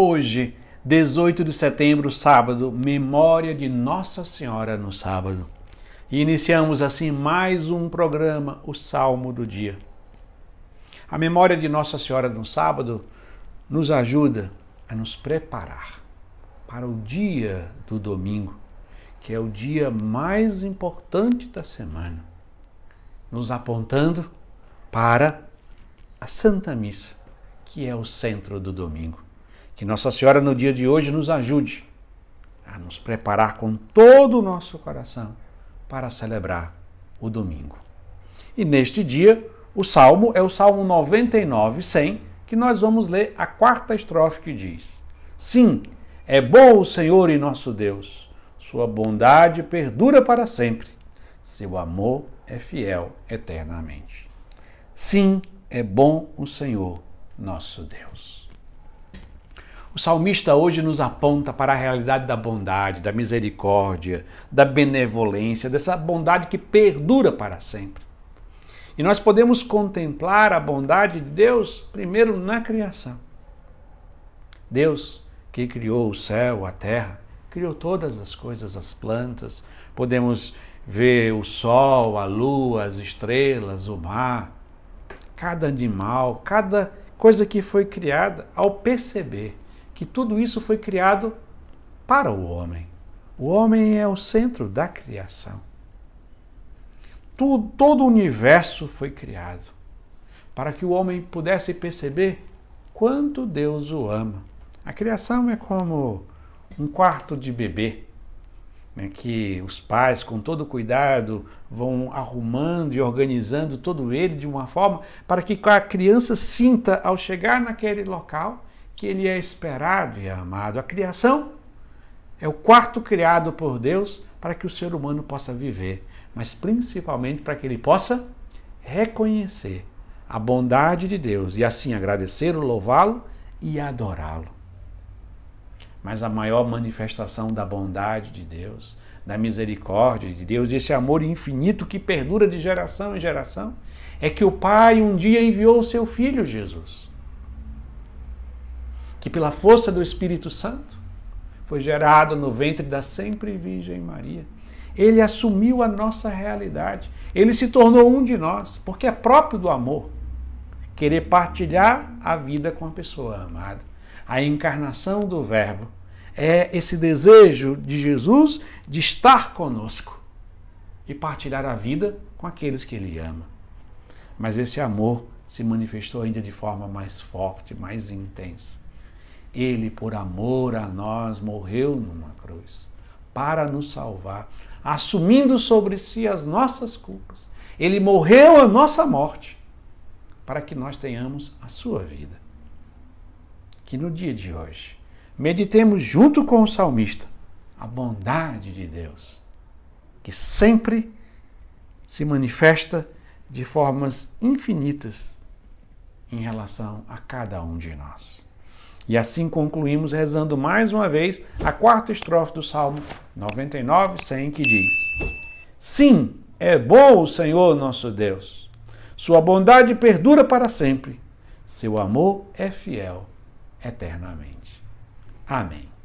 Hoje, 18 de setembro, sábado, memória de Nossa Senhora no sábado. E iniciamos assim mais um programa, o Salmo do Dia. A memória de Nossa Senhora no sábado nos ajuda a nos preparar para o dia do domingo, que é o dia mais importante da semana, nos apontando para a Santa Missa, que é o centro do domingo. Que Nossa Senhora no dia de hoje nos ajude a nos preparar com todo o nosso coração para celebrar o domingo. E neste dia, o salmo é o Salmo 99, 100, que nós vamos ler a quarta estrofe que diz: Sim, é bom o Senhor e nosso Deus, sua bondade perdura para sempre, seu amor é fiel eternamente. Sim, é bom o Senhor, nosso Deus. O salmista hoje nos aponta para a realidade da bondade, da misericórdia, da benevolência, dessa bondade que perdura para sempre. E nós podemos contemplar a bondade de Deus primeiro na criação. Deus, que criou o céu, a terra, criou todas as coisas, as plantas. Podemos ver o sol, a lua, as estrelas, o mar, cada animal, cada coisa que foi criada, ao perceber que tudo isso foi criado para o homem. O homem é o centro da criação. Tudo, todo o universo foi criado para que o homem pudesse perceber quanto Deus o ama. A criação é como um quarto de bebê né, que os pais, com todo cuidado, vão arrumando e organizando todo ele de uma forma para que a criança sinta, ao chegar naquele local, que ele é esperado e amado. A criação é o quarto criado por Deus para que o ser humano possa viver, mas principalmente para que ele possa reconhecer a bondade de Deus e assim agradecê-lo, louvá-lo e adorá-lo mas a maior manifestação da bondade de Deus, da misericórdia de Deus, desse amor infinito que perdura de geração em geração, é que o Pai um dia enviou o seu Filho Jesus, que pela força do Espírito Santo foi gerado no ventre da sempre Virgem Maria. Ele assumiu a nossa realidade, ele se tornou um de nós, porque é próprio do amor querer partilhar a vida com a pessoa amada a encarnação do Verbo, é esse desejo de Jesus de estar conosco e partilhar a vida com aqueles que ele ama. Mas esse amor se manifestou ainda de forma mais forte, mais intensa. Ele, por amor a nós, morreu numa cruz para nos salvar, assumindo sobre si as nossas culpas. Ele morreu a nossa morte para que nós tenhamos a sua vida que no dia de hoje meditemos junto com o salmista a bondade de Deus, que sempre se manifesta de formas infinitas em relação a cada um de nós. E assim concluímos rezando mais uma vez a quarta estrofe do Salmo 99, 100, que diz: Sim, é bom o Senhor nosso Deus. Sua bondade perdura para sempre. Seu amor é fiel eternamente. Amém.